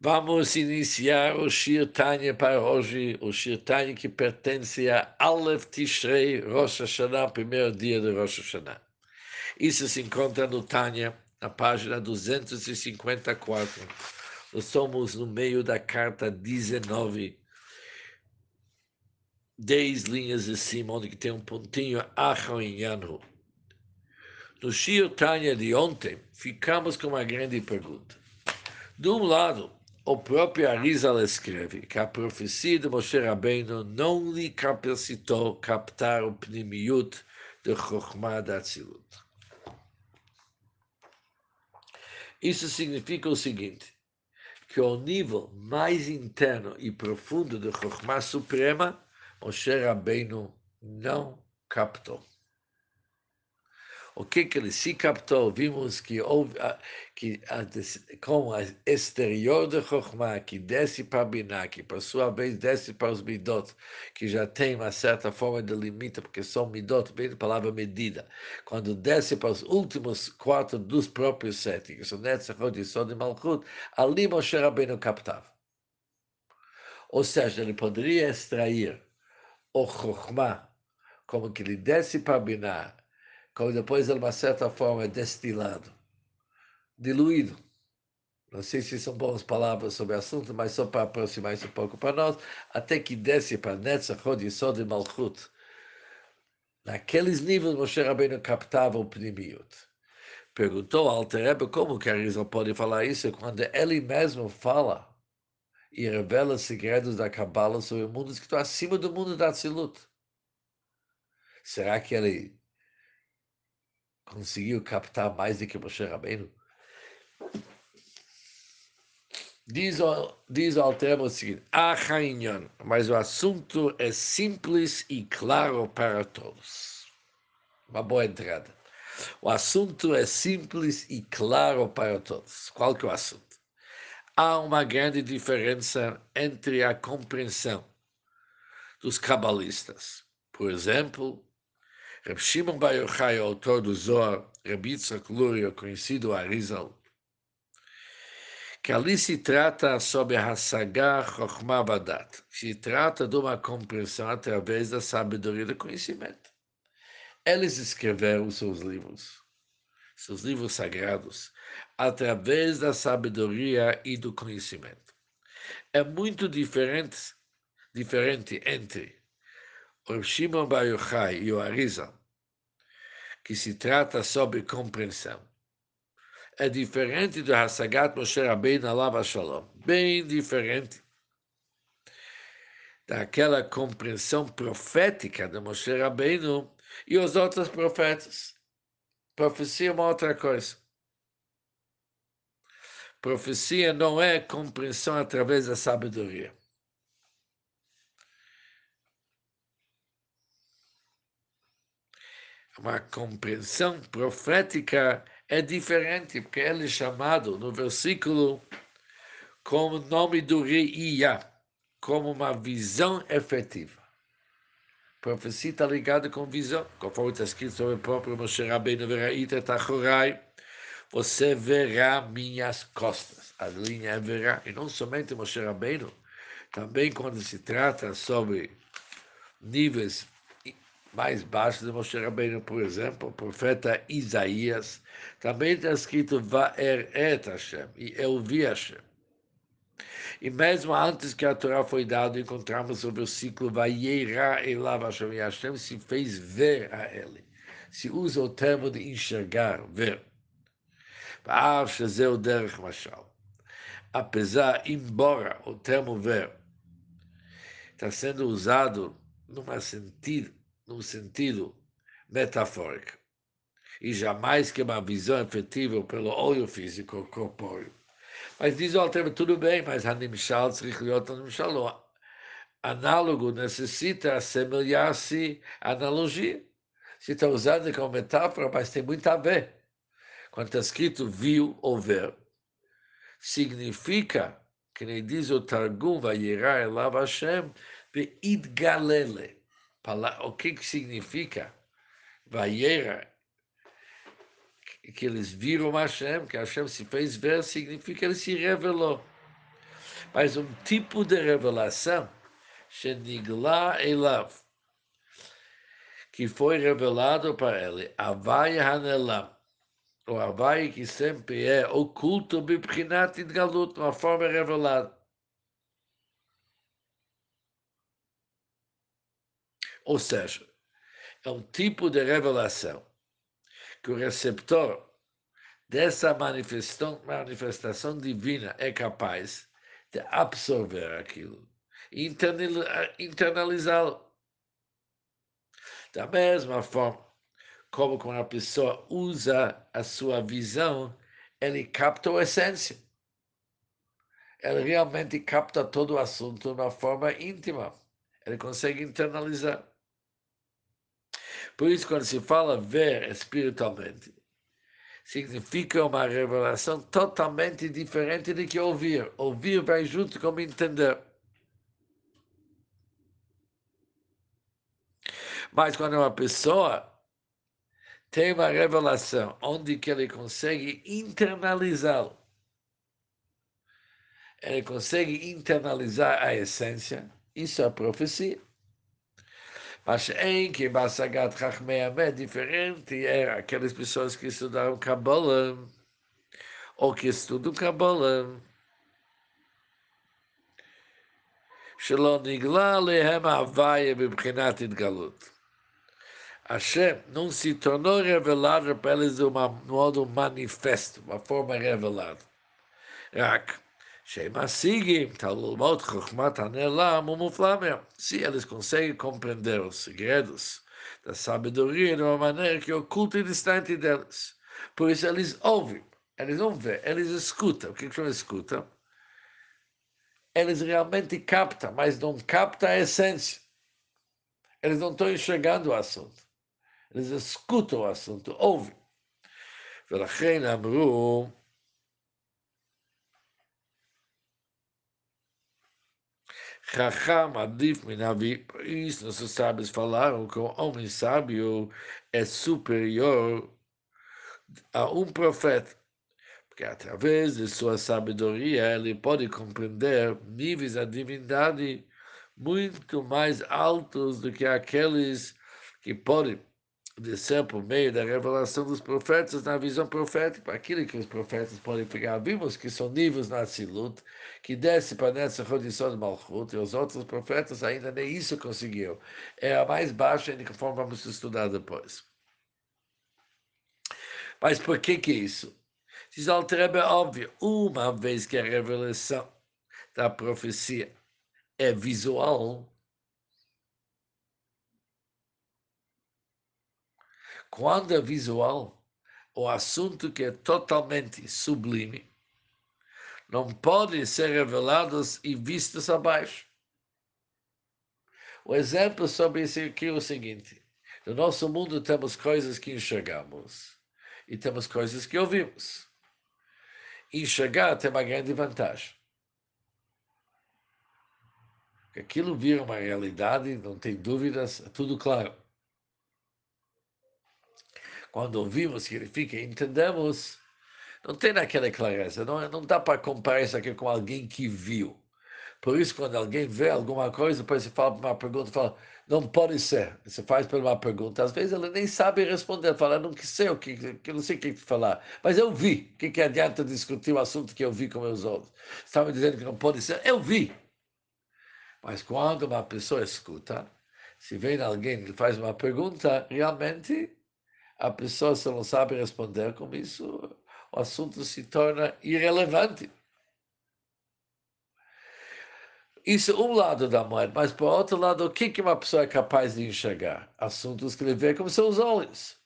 Vamos iniciar o Shir Tanya para hoje, o Shir Tanya que pertence a Aleph Tishrei Rosh Hashanah, primeiro dia de Rosh Hashanah. Isso se encontra no Tanya, na página 254. Nós somos no meio da carta 19, 10 linhas acima, onde tem um pontinho Acharinyanhu. No Shir Tanya de ontem, ficamos com uma grande pergunta. De um lado, o próprio Arizal escreve que a profecia de Moshe Rabbeinu não lhe capacitou captar o pnimiut de Chokhmah da Atzilut. Isso significa o seguinte, que o nível mais interno e profundo de Chokhmah Suprema, Moshe Rabbeinu não captou o que, que ele se captou, vimos que, houve, que com o exterior de Chokhmah, que desce para Binah, que por sua vez desce para os Midot, que já tem uma certa forma de limite, porque são Midot, bem a palavra medida. Quando desce para os últimos quatro dos próprios sete, que são Netzachot e Sod e Malchut, ali Moshe Rabbeinu captava. Ou seja, ele poderia extrair o Chokhmah, como que ele desce para Binah, como depois, de uma certa forma, é destilado, diluído. Não sei se são boas palavras sobre o assunto, mas só para aproximar isso um pouco para nós, até que desce para Netzachod, Yisod e Malchut. Naqueles níveis, Moshe Rabbeinu captava o Pnimiut. Perguntou ao Rebbe como que Arizal pode falar isso quando ele mesmo fala e revela segredos da Kabbalah sobre mundos que estão acima do mundo da Tzilut. Será que ele conseguiu captar mais do que Moshe Rabbeinu? Diz, diz o Altermo o seguinte, Achainyon, mas o assunto é simples e claro para todos. Uma boa entrada. O assunto é simples e claro para todos. Qual que é o assunto? Há uma grande diferença entre a compreensão dos cabalistas. Por exemplo, Reb Shimon Bar Yochai, autor do Zohar, Reb Yitzhak Luria, conhecido Arizal, que ali se trata sobre a Hassagah Chokhmah Badat, se trata de uma compreensão através da sabedoria do conhecimento. Eles escreveram seus livros, seus livros sagrados, através da sabedoria e do conhecimento. É muito diferente, diferente entre o Shimon Bar Yochai e o Arizal, que se trata sobre compreensão. É diferente do Hasagat Moshe Rabbeinu Alav Shalom, bem diferente daquela compreensão profética de Moshe Rabbeinu e os outros profetas. Profecia é uma outra coisa. Profecia não é compreensão através da sabedoria. Uma compreensão profética é diferente, porque ele é chamado no versículo como nome do rei Ia, como uma visão efetiva. Profecia está ligada com visão, conforme está escrito sobre o próprio Moshe Rabbeinu Veraita Tachorai, você verá minhas costas. A linha é verá, e não somente Moshe Rabbeinu, também quando se trata sobre níveis mais baixo de Moshe Rabbeinu, por exemplo, o profeta Isaías, também está escrito Va'eret Hashem, e eu vi Hashem. E mesmo antes que a Torá foi dada, encontramos o versículo Va'yeira Elav Hashem, e Hashem se fez ver a ele. Se usa o termo de enxergar, ver. Apesar, embora o termo ver está sendo usado numa sentido num sentido metafórico, e jamais que uma visão efetiva pelo olho físico corpóreo. Mas diz o Alter, tudo bem, mas Hanimshal, Tzrichliot, Hanimshal, análogo necessita assemelhar-se à analogia. Se está usando como metáfora, mas tem muito a ver. Quando está escrito viu ou ver, significa, que nem diz o Targum, Vayirah Elav Hashem, Ve'idgalele o que, que significa Vaiera, que eles viram Hashem, que Hashem se fez ver, significa que ele se revelou. Mas um tipo de revelação, Shenigla Elav, que foi revelado para ele, Avai Hanelam, o Avai que sempre é oculto, Bibchinat Galut, uma forma revelada. Ou seja, é um tipo de revelação que o receptor dessa manifestação, divina é capaz de absorver aquilo e internalizá-lo. Da mesma forma como quando a pessoa usa a sua visão, ele capta a essência. Ele realmente capta todo o assunto de uma forma íntima. Ele consegue internalizar. Por isso, quando se fala ver espiritualmente, significa uma revelação totalmente diferente do que ouvir. Ouvir vai junto com entender. Mas quando uma pessoa tem uma revelação onde que ele consegue internalizá-lo, ele consegue internalizar a essência, isso é a profecia. Mas em que Basagat Chachmei é diferente é aquelas pessoas que estudaram Kabbalah ou que estudam Kabbalah. שלא נגלה עליהם ההוויה מבחינת התגלות. Hashem não se tornou revelado para eles de um modo manifesto, uma forma revelada. רק שהם משיגים את ללמוד חוכמת הנעלם ומופלא מהם. Se eles conseguem compreender os segredos da sabedoria de uma maneira que oculta e distante deles. Por isso eles ouvem, eles não vêem, eles escutam. O que, que eles escutam? Eles realmente captam, mas não captam a essência. Eles não estão enxergando o assunto. Eles escutam o assunto, ouvem. ולכן אמרו Chacham adif minavi, por isso nossos sábios falaram que o homem sábio. É superior a um profeta, porque através de sua sabedoria ele pode compreender níveis da divindade muito mais altos do que aqueles que podem descer por meio da revelação dos profetas na visão profética, aquilo que os profetas podem pegar. Vimos que são níveis na Silut, que desce para nessa condição de Malchut, e os outros profetas ainda nem isso conseguiram. É a mais baixa, e conforme vamos estudar depois. Mas por que que isso? Diz Alterebe, é óbvio, uma vez que a revelação da profecia é visual, Quando é visual, o assunto que é totalmente sublime, não pode ser revelado e visto abaixo. O exemplo sobre isso aqui é o seguinte: no nosso mundo temos coisas que enxergamos e temos coisas que ouvimos. Enxergar tem uma grande vantagem. Aquilo vira uma realidade, não tem dúvidas, é tudo claro. Quando ouvimos, significa entendemos. Não tem naquela clareza, não, não dá para comparar isso aqui com alguém que viu. Por isso, quando alguém vê alguma coisa, depois você fala uma pergunta, fala, não pode ser. Você faz por uma pergunta. Às vezes ele nem sabe responder, fala, não sei o que, que não sei o que falar. Mas eu vi. O que, que adianta discutir o assunto que eu vi com meus olhos? Estava dizendo que não pode ser? Eu vi. Mas quando uma pessoa escuta, se vem alguém e faz uma pergunta, realmente a pessoa, se não sabe responder com isso, o assunto se torna irrelevante. Isso é um lado da moeda, mas por outro lado, o que, uma pessoa é capaz de enxergar? Assuntos que ele vê com seus olhos.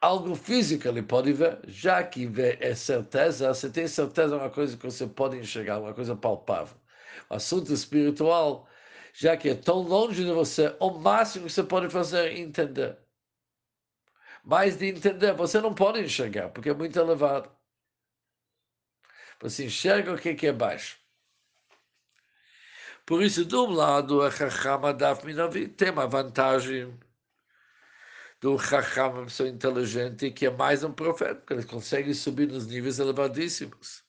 Algo físico ele pode ver, já que vê é certeza, você tem certeza de uma coisa que você pode enxergar, uma coisa palpável. O assunto espiritual, já que é tão longe de você, o máximo que você pode fazer é entender. Mas de entender, você não pode enxergar, porque é muito elevado. Você enxerga o que é baixo. Por isso, de um lado, a Chachama Daf Minavi tem uma vantagem do Chacham, uma pessoa inteligente, que é mais um profeta, porque ele consegue subir nos níveis elevadíssimos.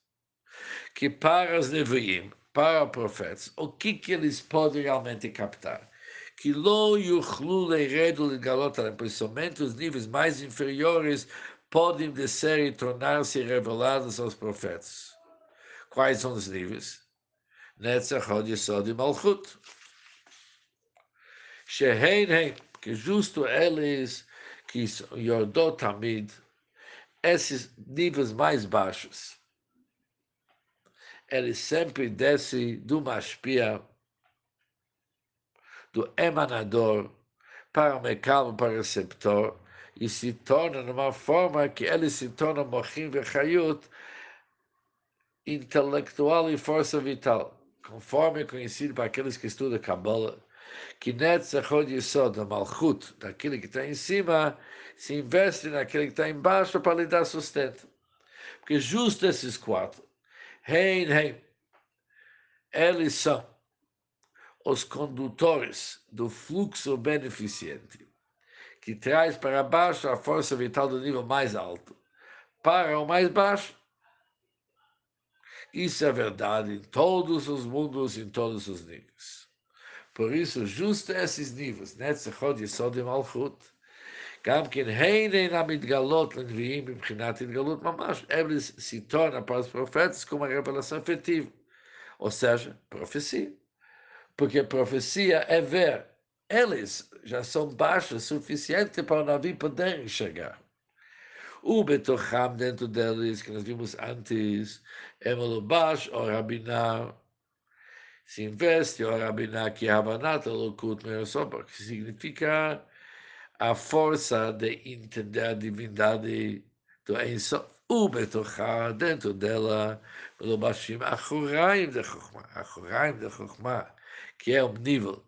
que para os nevoim, para os profetas, o que, que eles podem realmente captar? Que lo yuchlu leiredu ligalot principalmente os níveis mais inferiores podem descer e tornar-se revelados aos profetas. Quais são os níveis? Netzach, Hod, Yesod e Malchut. Shehein, que justo eles que Yordot Tamid, esses níveis mais baixos, ele sempre desce do Mashpia, do emanador, para o mecano, para o receptor, e se torna numa forma que ele se torna mochim vechayut, intelectual e força vital, conforme é conhecido para aqueles que estudam Kabbalah, que Netzachod Yisod, a Malchut, daquele que está em cima, se investe naquele que está embaixo para lhe dar sustento. Porque justo esses quatro, Hein, hein, eles são os condutores do fluxo beneficente, que traz para baixo a força vital do nível mais alto, para o mais baixo. Isso é verdade em todos os mundos, em todos os níveis. Por isso, justo esses níveis, Netzachod, Yisod e Malchut, גם כן הנה המתגלות לנביאים מבחינת התגלות ממש, eles se tornam para os profetas como uma revelação efetiva, ou seja, profecia. porque profecia é ver, eles já são baixos o suficiente para o navio poder enxergar. O Betocham dentro deles, que nós vimos antes, Emelobash, ou Rabinar, se investe o Rabiná que Havanat Elokut Merosoba, que significa a força de entender a divindade do Ensof. O dela, pelo Bashim, Achuraim de Chokhmah, Achuraim de Chokhmah, que é um nível.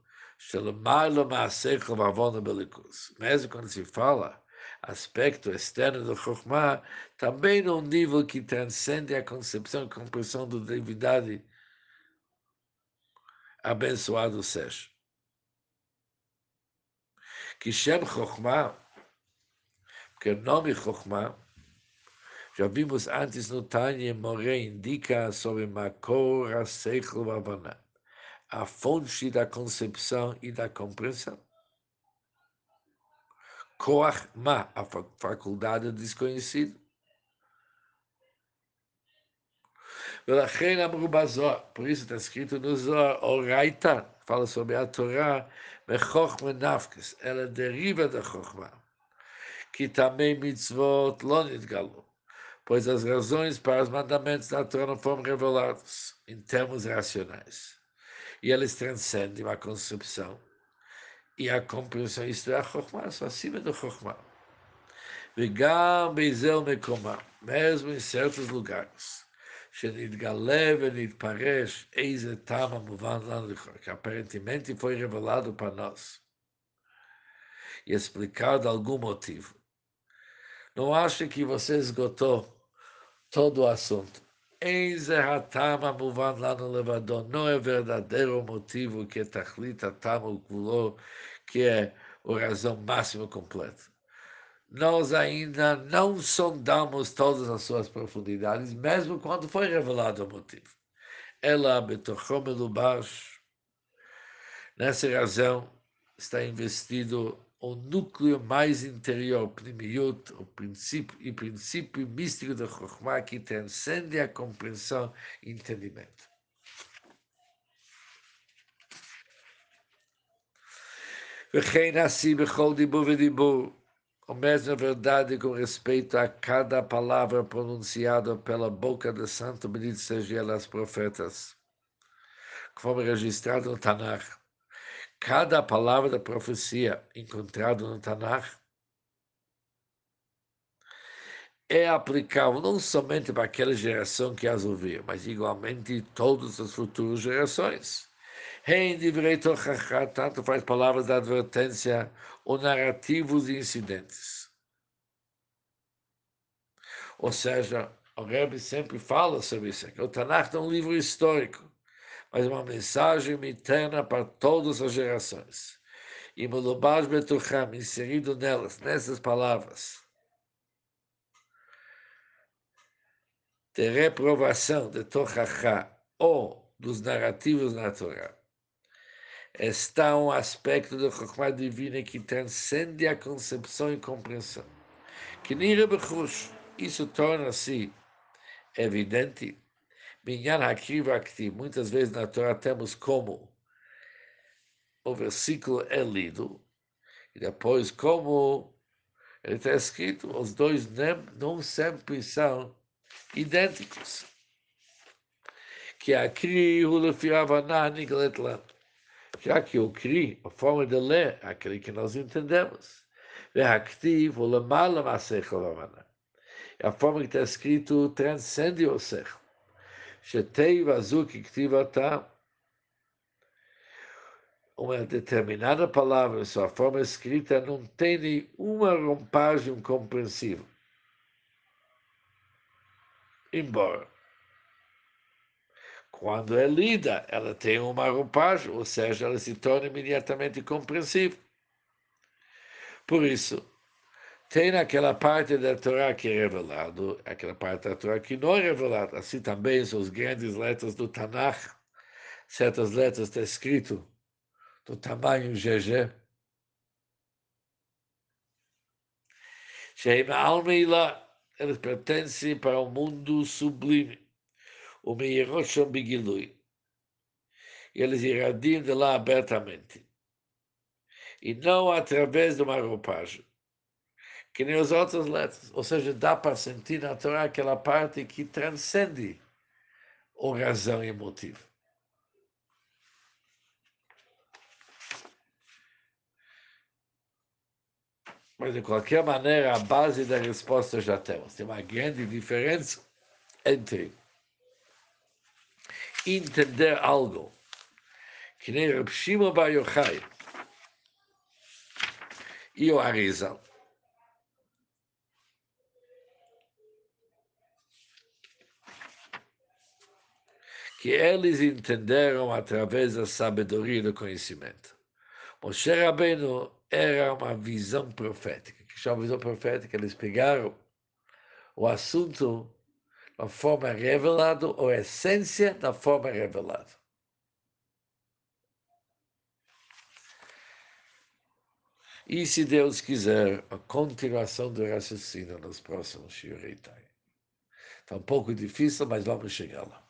Mesmo quando se fala aspecto externo do Chokhmah, também num nível que transcende a concepção e compreensão da divindade abençoado seja. Que Shem Chokhmah, porque o nome Chokhmah, já vimos antes no Tânia, More indica sobre Makor, Seichel Vavana, a fonte da concepção e da compreensão. Koach Ma, a faculdade desconhecida. Por isso está escrito no Zohar, Oraita, fala sobre a Torá, ela deriva da Chochma, que também mitzvot lo nidgalu, pois as razões para os mandamentos da Torá não foram reveladas em termos racionais E eles transcendem a concepção e a compreensão, isto é a Chochma, são acima do Chochma. וגם בזל מקומה, mesmo em certos lugares. שנתגלה ונתפרש איזה טעם המובן לנו que aparentemente foi revelado para nós e explicado algum motivo. Não acho que você esgotou todo o assunto. Eis hatama muvan lá no levador. Não é verdadeiro motivo que tachlita tamo gulô, que é a razão máxima completa nós ainda não sondamos todas as suas profundidades, mesmo quando foi revelado o motivo. Ela, Betochom Elubash, nessa razão, está investido o núcleo mais interior, Pnimiut, o princípio e princípio místico da Chokhmah, que transcende a compreensão e entendimento. וכן עשי בכל דיבור ודיבור a mesma verdade com respeito a cada palavra pronunciada pela boca do santo, bendito seja ela, as profetas, conforme registrado no Tanakh. Cada palavra da profecia encontrada no Tanakh é aplicável não somente para aquela geração que as ouviu, mas igualmente todas as futuras gerações. Tanto faz palavras de advertência ou narrativos e incidentes. Ou seja, o Rebbe sempre fala sobre isso. O Tanakh é um livro histórico, mas uma mensagem eterna para todas as gerações. E Mulubaj Betucham, inserido nelas, nessas palavras, de reprovação de Tochachá ou dos narrativos na Torá está um aspecto da Chokhmah divina que transcende a concepção e compreensão. Que nem Rebechush, isso torna-se evidente. Minyan Hakiv Aktiv, muitas vezes na Torá temos como o versículo é lido, e depois como ele está escrito, os dois não sempre são idênticos. Que a Kri. Já que o Kri, a forma de ler, é aquele que nós entendemos. A forma que está escrito transcende o Sech. Shetei Vazuki Ktivata uma determinada palavra, sua forma escrita, não tem nenhuma rompagem compreensível. Embora, quando é lida, ela tem uma roupagem, ou seja, ela se torna imediatamente compreensível. Por isso, tem aquela parte da Torá que é revelado, aquela parte da Torá que não é revelada. Assim também são as grandes letras do Tanakh. Certas letras está escrito do tamanho GG. Sheim Almeila, eles pertencem para o mundo sublime, o Meirosham Bigilui. Eles irradiam de lá abertamente. E não através de uma roupagem. Que nem as outras letras. Ou seja, dá para sentir na Torá aquela parte que transcende a razão e motivo. Mas, de qualquer maneira, a base da resposta já temos. Tem uma grande diferença entre entender algo que nem Reb Shimon Bar Yochai e o Arizal. Que eles entenderam através da sabedoria e do conhecimento. Moshe Rabbeinu era uma visão profética. Que chama visão profética, eles pegaram o assunto da forma revelada, ou a essência da forma revelada. E se Deus quiser, a continuação do raciocínio nos próximos Shiureitai. Está um pouco difícil, mas vamos chegar lá.